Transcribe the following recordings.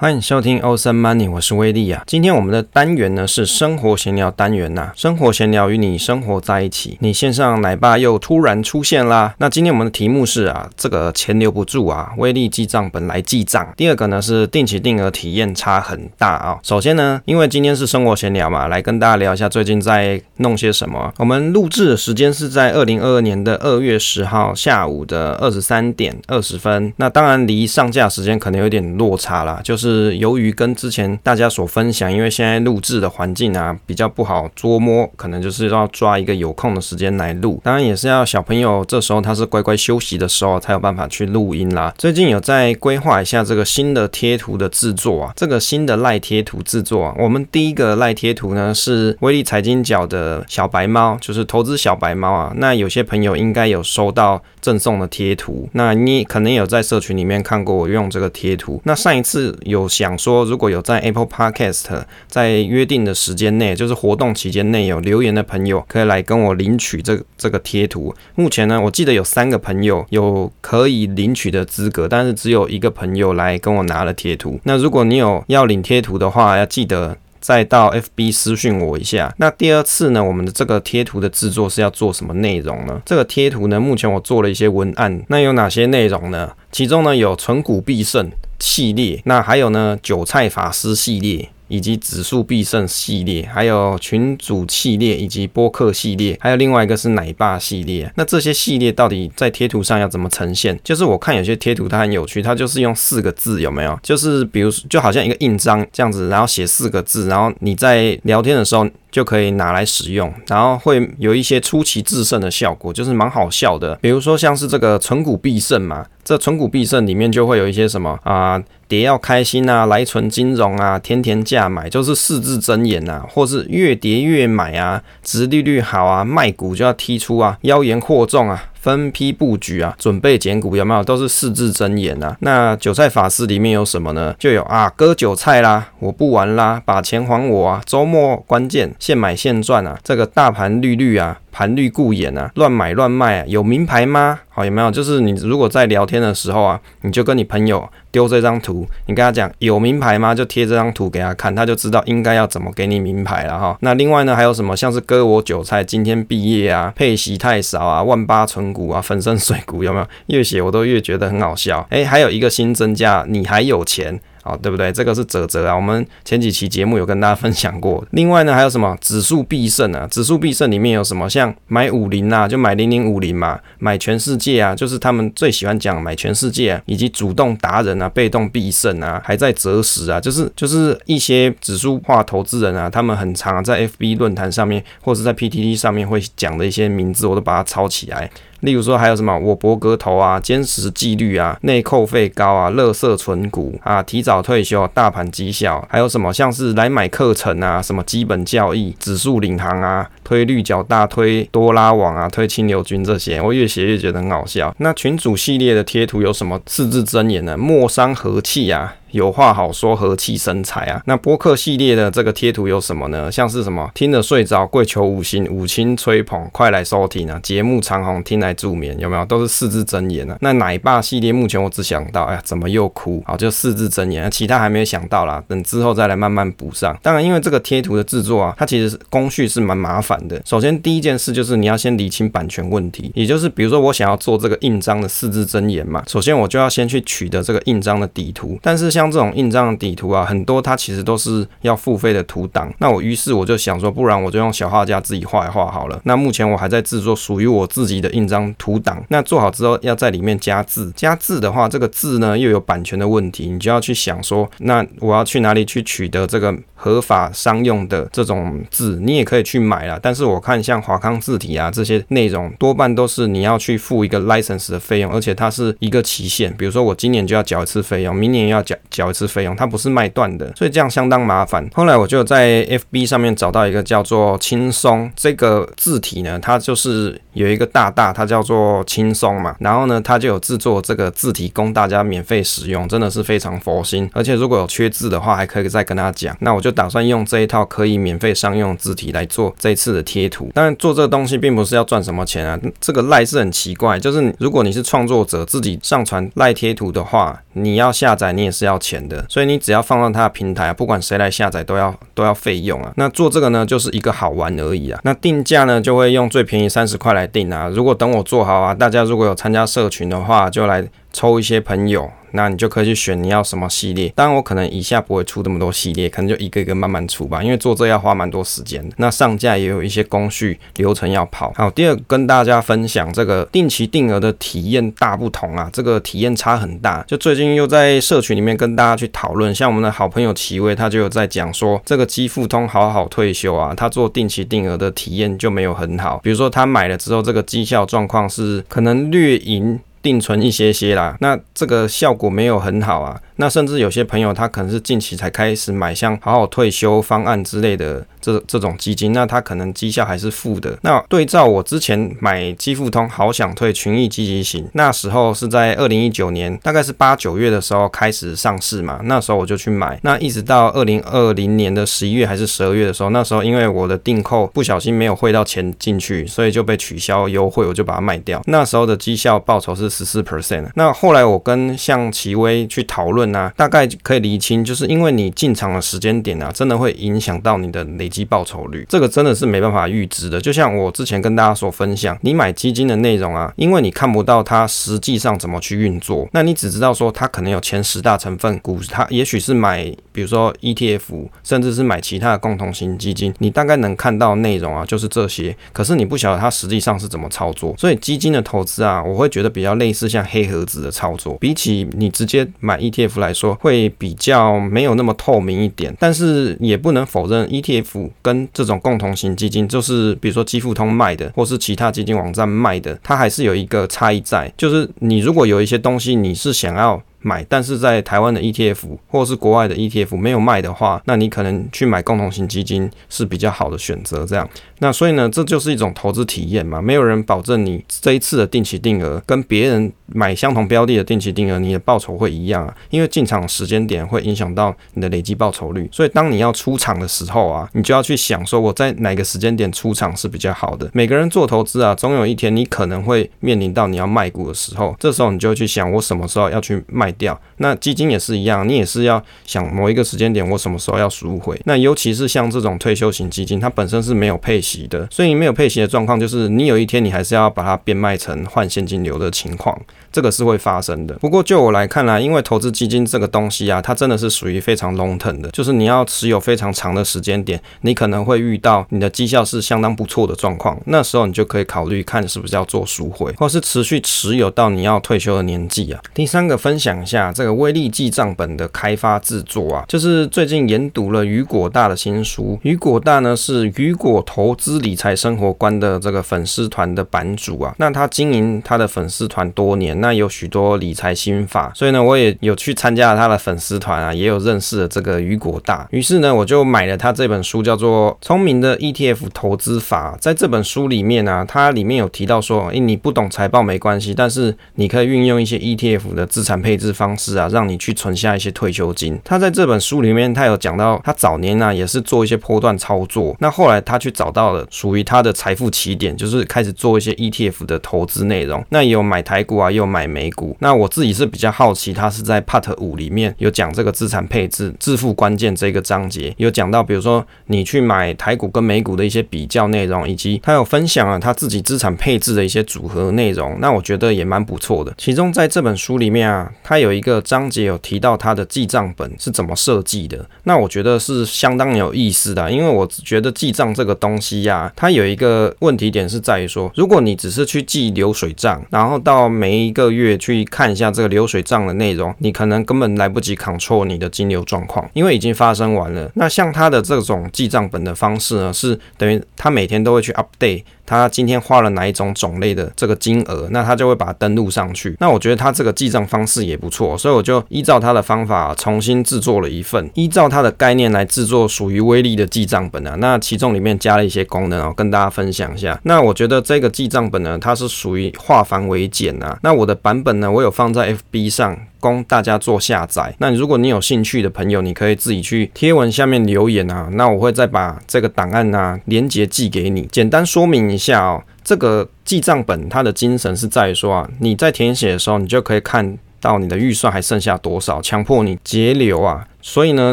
欢迎收听欧森 money，我是威利啊。今天我们的单元呢是生活闲聊单元呐、生活闲聊与你生活在一起。你线上奶爸又突然出现啦。那今天我们的题目是啊，这个钱留不住啊，威力记账本来记账。第二个呢是定期定额体验差很大啊。首先呢，因为今天是生活闲聊嘛，来跟大家聊一下最近在弄些什么。我们录制的时间是在二零二二年的二月十号下午的二十三点二十分。那当然离上架时间可能有点落差啦，就是。是由于跟之前大家所分享，因为现在录制的环境啊比较不好捉摸，可能就是要抓一个有空的时间来录。当然也是要小朋友这时候他是乖乖休息的时候才有办法去录音啦。最近有在规划一下这个新的贴图的制作啊，这个新的赖贴图制作啊，我们第一个赖贴图呢是威利财经角的小白猫，就是投资小白猫啊。那有些朋友应该有收到赠送的贴图，那你可能有在社群里面看过我用这个贴图。那上一次有。有想说，如果有在 Apple Podcast 在约定的时间内，就是活动期间内有留言的朋友，可以来跟我领取这这个贴图。目前呢，我记得有三个朋友有可以领取的资格，但是只有一个朋友来跟我拿了贴图。那如果你有要领贴图的话，要记得再到 FB 私讯我一下。那第二次呢，我们的这个贴图的制作是要做什么内容呢？这个贴图呢，目前我做了一些文案，那有哪些内容呢？其中呢有存股必胜。系列，那还有呢，韭菜法师系列，以及指数必胜系列，还有群主系列，以及播客系列，还有另外一个是奶爸系列。那这些系列到底在贴图上要怎么呈现？就是我看有些贴图它很有趣，它就是用四个字，有没有？就是比如就好像一个印章这样子，然后写四个字，然后你在聊天的时候。就可以拿来使用，然后会有一些出奇制胜的效果，就是蛮好笑的。比如说像是这个存股必胜嘛，这存股必胜里面就会有一些什么啊，跌要开心啊，来存金融啊，天天价买，就是四字真言呐，或是越跌越买啊，殖利率好啊，卖股就要踢出啊，妖言惑众啊。分批布局啊，准备减股有没有？都是四字真言啊。那韭菜法师里面有什么呢？就有啊，割韭菜啦，我不玩啦，把钱还我啊，周末关键现买现赚啊，这个大盘绿绿啊。盘绿顾眼啊，乱买乱卖啊，有名牌吗？好，有没有？就是你如果在聊天的时候啊，你就跟你朋友丢这张图，你跟他讲有名牌吗？就贴这张图给他看，他就知道应该要怎么给你名牌了哈。那另外呢，还有什么？像是割我韭菜，今天毕业啊，配息太少啊，万八存股啊，粉身碎骨有没有？越写我都越觉得很好笑。诶，还有一个新增加，你还有钱。好，对不对？这个是啧啧啊，我们前几期节目有跟大家分享过。另外呢，还有什么指数必胜啊？指数必胜里面有什么？像买五零啊，就买零零五零嘛，买全世界啊，就是他们最喜欢讲买全世界啊，以及主动达人啊，被动必胜啊，还在择时啊，就是就是一些指数化投资人啊，他们很常在 FB 论坛上面或者是在 PTT 上面会讲的一些名字，我都把它抄起来。例如说还有什么我博格头啊，坚持纪律啊，内扣费高啊，垃圾存股啊，提早退休，大盘绩效，还有什么像是来买课程啊，什么基本教义，指数领航啊，推绿角大推多拉网啊，推清流军这些，我越写越觉得很好笑。那群主系列的贴图有什么四字真言呢？莫伤和气啊。有话好说，和气生财啊！那播客系列的这个贴图有什么呢？像是什么听了睡着，跪求五星五星吹捧，快来收听啊！节目长虹，听来助眠，有没有？都是四字真言啊！那奶爸系列目前我只想到，哎呀，怎么又哭？好，就四字真言，其他还没有想到啦，等之后再来慢慢补上。当然，因为这个贴图的制作啊，它其实工序是蛮麻烦的。首先第一件事就是你要先理清版权问题，也就是比如说我想要做这个印章的四字真言嘛，首先我就要先去取得这个印章的底图，但是像像这种印章的底图啊，很多它其实都是要付费的图档。那我于是我就想说，不然我就用小画家自己画一画好了。那目前我还在制作属于我自己的印章图档。那做好之后，要在里面加字。加字的话，这个字呢又有版权的问题，你就要去想说，那我要去哪里去取得这个合法商用的这种字？你也可以去买啦。但是我看像华康字体啊这些内容，多半都是你要去付一个 license 的费用，而且它是一个期限。比如说我今年就要缴一次费用，明年要缴。缴一次费用，它不是卖断的，所以这样相当麻烦。后来我就在 FB 上面找到一个叫做轻松这个字体呢，它就是有一个大大，它叫做轻松嘛。然后呢，它就有制作这个字体供大家免费使用，真的是非常佛心。而且如果有缺字的话，还可以再跟他讲。那我就就打算用这一套可以免费商用字体来做这一次的贴图。当然，做这个东西并不是要赚什么钱啊。这个赖是很奇怪，就是如果你是创作者自己上传赖贴图的话，你要下载你也是要钱的。所以你只要放到它的平台，不管谁来下载都要都要费用啊。那做这个呢，就是一个好玩而已啊。那定价呢，就会用最便宜三十块来定啊。如果等我做好啊，大家如果有参加社群的话，就来抽一些朋友。那你就可以去选你要什么系列，当然我可能以下不会出这么多系列，可能就一个一个慢慢出吧，因为做这要花蛮多时间的。那上架也有一些工序流程要跑。好，第二跟大家分享这个定期定额的体验大不同啊，这个体验差很大。就最近又在社群里面跟大家去讨论，像我们的好朋友齐威，他就有在讲说，这个基富通好好退休啊，他做定期定额的体验就没有很好。比如说他买了之后，这个绩效状况是可能略赢 定存一些些啦，那这个效果没有很好啊。那甚至有些朋友他可能是近期才开始买，像好好退休方案之类的这这种基金，那他可能绩效还是负的。那对照我之前买基富通好想退群益积极型，那时候是在二零一九年，大概是八九月的时候开始上市嘛，那时候我就去买，那一直到二零二零年的十一月还是十二月的时候，那时候因为我的订扣不小心没有汇到钱进去，所以就被取消优惠，我就把它卖掉。那时候的绩效报酬是十四 percent。那后来我跟向齐威去讨论。那大概可以厘清，就是因为你进场的时间点啊，真的会影响到你的累积报酬率，这个真的是没办法预知的。就像我之前跟大家所分享，你买基金的内容啊，因为你看不到它实际上怎么去运作，那你只知道说它可能有前十大成分股，它也许是买，比如说 ETF，甚至是买其他的共同型基金，你大概能看到内容啊，就是这些。可是你不晓得它实际上是怎么操作，所以基金的投资啊，我会觉得比较类似像黑盒子的操作，比起你直接买 ETF。来说会比较没有那么透明一点，但是也不能否认 ETF 跟这种共同型基金，就是比如说基富通卖的，或是其他基金网站卖的，它还是有一个差异在，就是你如果有一些东西你是想要买，但是在台湾的 ETF 或是国外的 ETF 没有卖的话，那你可能去买共同型基金是比较好的选择。这样，那所以呢，这就是一种投资体验嘛，没有人保证你这一次的定期定额跟别人买相同标的的定期定额，你的报酬会一样啊，因为进场时间点会影响到你的累积报酬率。所以当你要出场的时候啊，你就要去想说我在哪个时间点出场是比较好的。每个人做投资啊，总有一天你可能会面临到你要卖股的时候，这时候你就去想我什么时候要去卖。掉，那基金也是一样，你也是要想某一个时间点，我什么时候要赎回。那尤其是像这种退休型基金，它本身是没有配的，所以没有配型的状况，就是你有一天你还是要把它变卖成换现金流的情况，这个是会发生的。不过就我来看来，因为投资基金这个东西啊，它真的是属于非常 long term 的，就是你要持有非常长的时间点，你可能会遇到你的绩效是相当不错的状况，那时候你就可以考虑看是不是要做赎回，或是持续持有到你要退休的年纪啊。第三个分享。一下这个威力记账本的开发制作啊，就是最近研读了雨果大的新书。雨果大呢是雨果投资理财生活观的这个粉丝团的版主啊。那他经营他的粉丝团多年，那有许多理财心法，所以呢我也有去参加了他的粉丝团啊，也有认识了这个雨果大。于是呢我就买了他这本书，叫做《聪明的 ETF 投资法》。在这本书里面呢、啊，它里面有提到说，诶，你不懂财报没关系，但是你可以运用一些 ETF 的资产配置。方式啊，让你去存下一些退休金。他在这本书里面，他有讲到，他早年呢、也是做一些波段操作。那后来他去找到了属于他的财富起点，就是开始做一些 ETF 的投资内容。那也有买台股啊，也有买美股。那我自己是比较好奇，他是在 Part 五里面有讲这个资产配置致富关键这个章节，有讲到，比如说你去买台股跟美股的一些比较内容，以及他有分享了他自己资产配置的一些组合内容。那我觉得也蛮不错的。其中在这本书里面啊，他有一个章节有提到他的记账本是怎么设计的，那我觉得是相当有意思的，因为我觉得记账这个东西呀、啊，它有一个问题点是在于说，如果你只是去记流水账，然后到每一个月去看一下这个流水账的内容，你可能根本来不及 control 你的金流状况，因为已经发生完了。那像他的这种记账本的方式呢，是等于他每天都会去 update。他今天花了哪一种种类的这个金额，那他就会把它登录上去。那我觉得他这个记账方式也不错，所以我就依照他的方法重新制作了一份，依照他的概念来制作属于威力的记账本啊。那其中里面加了一些功能哦，跟大家分享一下。那我觉得这个记账本呢，它是属于化繁为简啊。那我的版本呢，我有放在 FB 上。供大家做下载。那如果你有兴趣的朋友，你可以自己去贴文下面留言啊，那我会再把这个档案啊连接寄给你。简单说明一下哦，这个记账本它的精神是在于说啊，你在填写的时候，你就可以看到你的预算还剩下多少，强迫你节流啊。所以呢，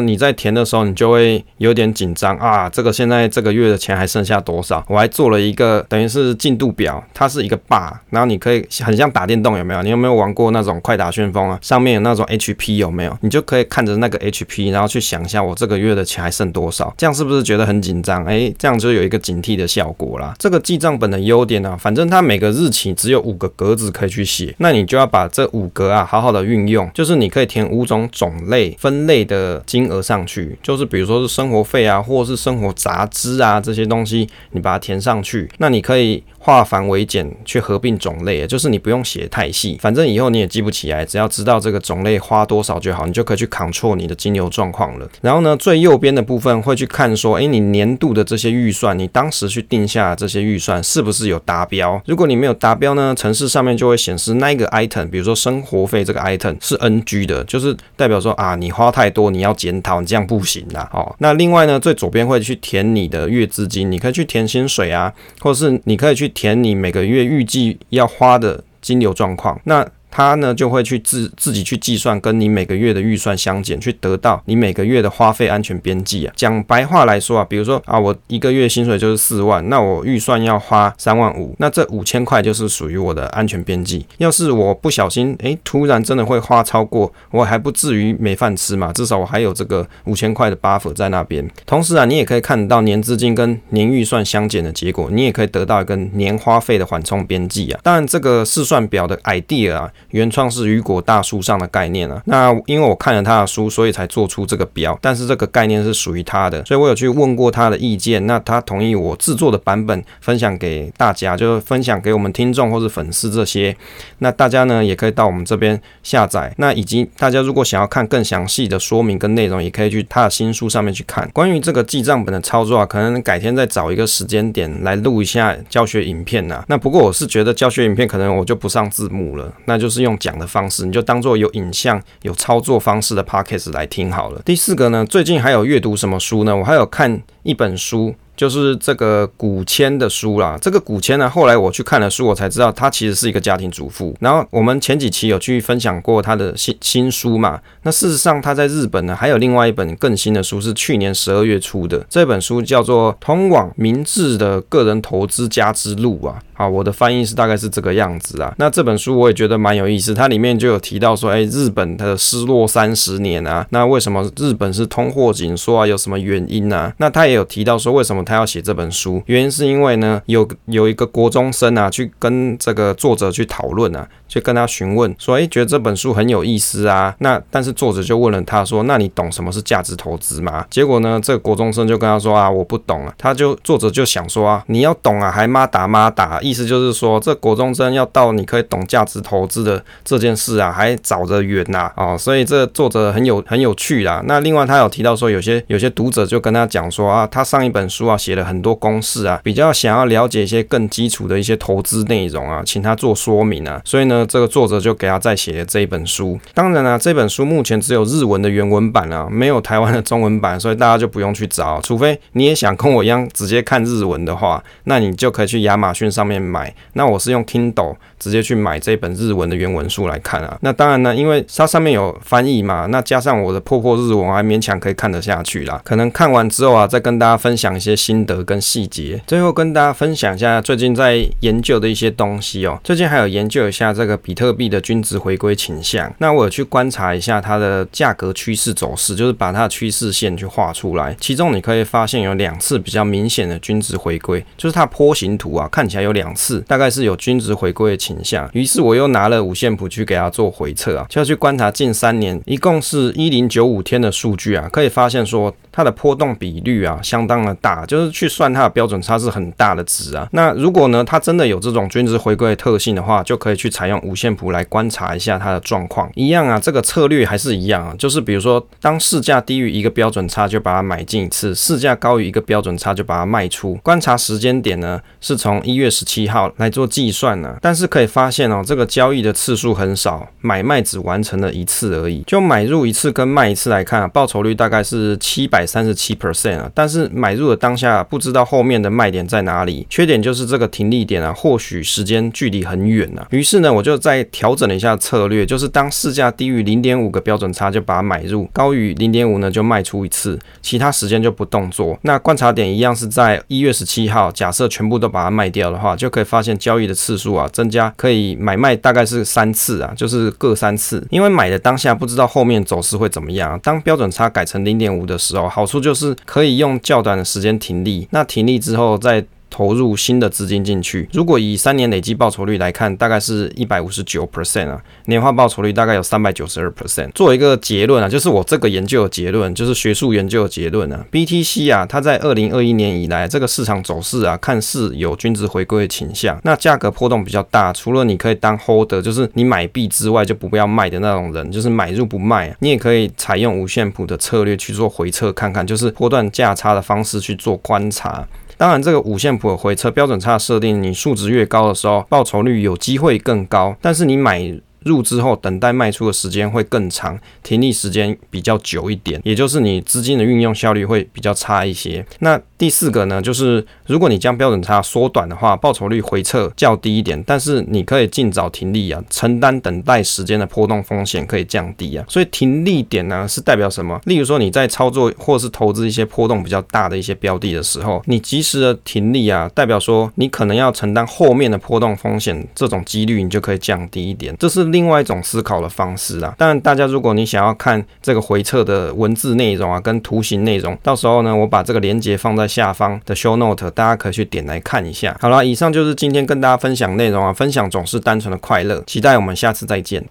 你在填的时候，你就会有点紧张啊。这个现在这个月的钱还剩下多少？我还做了一个等于是进度表，它是一个 bar，然后你可以很像打电动，有没有？你有没有玩过那种快打旋风啊？上面有那种 HP 有没有？你就可以看着那个 HP，然后去想一下我这个月的钱还剩多少？这样是不是觉得很紧张？哎，这样就有一个警惕的效果啦。这个记账本的优点呢、反正它每个日期只有五个格子可以去写，那你就要把这五格啊好好的运用，就是你可以填五种种类分类的。的金额上去，就是比如说是生活费啊，或是生活杂支啊这些东西，你把它填上去，那你可以。化繁为简，去合并种类，就是你不用写太细，反正以后你也记不起来，只要知道这个种类花多少就好，你就可以去 control 你的金流状况了。然后呢，最右边的部分会去看说，哎，你年度的这些预算，你当时去定下这些预算是不是有达标？如果你没有达标呢，程式上面就会显示那个 item，比如说生活费这个 item 是 NG 的，就是代表说啊，你花太多，你要检讨，你这样不行啦。哦，那另外呢，最左边会去填你的月资金，你可以去填薪水啊，或者是你可以去填你每个月预计要花的金流状况，那。他呢就会去自自己去计算，跟你每个月的预算相减，去得到你每个月的花费安全边际啊。讲白话来说啊，比如说啊，我一个月薪水就是四万，那我预算要花三万五，那这五千块就是属于我的安全边际。要是我不小心，诶，突然真的会花超过，我还不至于没饭吃嘛，至少我还有这个五千块的 buffer 在那边。同时啊，你也可以看到年资金跟年预算相减的结果，你也可以得到一个年花费的缓冲边际啊。当然，这个试算表的 idea 啊。原创是雨果大叔上的概念啊，那因为我看了他的书，所以才做出这个表。但是这个概念是属于他的，所以我有去问过他的意见，那他同意我制作的版本分享给大家，就是分享给我们听众或是粉丝这些。那大家呢也可以到我们这边下载。那以及大家如果想要看更详细的说明跟内容，也可以去他的新书上面去看。关于这个记账本的操作啊，可能改天再找一个时间点来录一下教学影片呐。那不过我是觉得教学影片可能我就不上字幕了，那就就。是用讲的方式，你就当做有影像、有操作方式的 podcast 来听好了。第四个呢，最近还有阅读什么书呢？我还有看一本书。就是这个古千的书啦，这个古千呢，后来我去看了书，我才知道他其实是一个家庭主妇。然后我们前几期有去分享过他的新新书嘛，那事实上他在日本呢，还有另外一本更新的书，是去年十二月出的。这本书叫做《通往明智的个人投资家之路》啊，好，我的翻译是大概是这个样子啊。那这本书我也觉得蛮有意思，它里面就有提到说，哎，日本它的失落三十年啊，那为什么日本是通货紧缩啊？有什么原因啊？那他也有提到说，为什么他要写这本书，原因是因为呢，有有一个国中生啊，去跟这个作者去讨论啊，去跟他询问说，哎，觉得这本书很有意思啊。那但是作者就问了他说，那你懂什么是价值投资吗？结果呢，这个国中生就跟他说啊，我不懂啊。他就作者就想说啊，你要懂啊，还妈打妈打，意思就是说，这国中生要到你可以懂价值投资的这件事啊，还早得远呐啊。所以这作者很有很有趣啦。那另外他有提到说，有些有些读者就跟他讲说啊，他上一本书啊。写了很多公式啊，比较想要了解一些更基础的一些投资内容啊，请他做说明啊。所以呢，这个作者就给他再写了这一本书。当然啊，这本书目前只有日文的原文版啊，没有台湾的中文版，所以大家就不用去找。除非你也想跟我一样直接看日文的话，那你就可以去亚马逊上面买。那我是用 Kindle 直接去买这本日文的原文书来看啊。那当然呢，因为它上面有翻译嘛，那加上我的破破日文，还勉强可以看得下去啦。可能看完之后啊，再跟大家分享一些。心得跟细节，最后跟大家分享一下最近在研究的一些东西哦。最近还有研究一下这个比特币的均值回归倾向。那我有去观察一下它的价格趋势走势，就是把它的趋势线去画出来。其中你可以发现有两次比较明显的均值回归，就是它波形图啊，看起来有两次大概是有均值回归的倾向。于是我又拿了五线谱去给它做回测啊，就要去观察近三年一共是一零九五天的数据啊，可以发现说它的波动比率啊相当的大。就就是去算它的标准差是很大的值啊。那如果呢，它真的有这种均值回归的特性的话，就可以去采用五线谱来观察一下它的状况。一样啊，这个策略还是一样啊，就是比如说，当市价低于一个标准差，就把它买进一次；市价高于一个标准差，就把它卖出。观察时间点呢，是从一月十七号来做计算呢。但是可以发现哦，这个交易的次数很少，买卖只完成了一次而已。就买入一次跟卖一次来看啊，报酬率大概是七百三十七 percent 啊。但是买入的当下不知道后面的卖点在哪里，缺点就是这个停利点啊，或许时间距离很远啊。于是呢，我就再调整了一下策略，就是当市价低于零点五个标准差就把它买入，高于零点五呢就卖出一次，其他时间就不动作。那观察点一样是在一月十七号，假设全部都把它卖掉的话，就可以发现交易的次数啊增加，可以买卖大概是三次啊，就是各三次。因为买的当下不知道后面走势会怎么样，当标准差改成零点五的时候，好处就是可以用较短的时间停利。那停利之后再。投入新的资金进去，如果以三年累计报酬率来看，大概是一百五十九 percent 啊，年化报酬率大概有三百九十二 percent。做一个结论啊，就是我这个研究的结论，就是学术研究的结论啊。BTC 啊，它在二零二一年以来，这个市场走势啊，看似有均值回归的倾向。那价格波动比较大，除了你可以当 holder，就是你买币之外就不要卖的那种人，就是买入不卖啊。你也可以采用五线谱的策略去做回测看看，就是波段价差的方式去做观察。当然，这个五线谱的回车标准差设定，你数值越高的时候，报酬率有机会更高。但是你买入之后，等待卖出的时间会更长，停利时间比较久一点，也就是你资金的运用效率会比较差一些。那第四个呢，就是如果你将标准差缩短的话，报酬率回撤较低一点，但是你可以尽早停利啊，承担等待时间的波动风险可以降低啊。所以停利点呢是代表什么？例如说你在操作或是投资一些波动比较大的一些标的的时候，你及时的停利啊，代表说你可能要承担后面的波动风险，这种几率你就可以降低一点。这是另另外一种思考的方式啦，但，大家如果你想要看这个回测的文字内容啊，跟图形内容，到时候呢，我把这个链接放在。下方的 show note，大家可以去点来看一下。好了，以上就是今天跟大家分享内容啊，分享总是单纯的快乐，期待我们下次再见。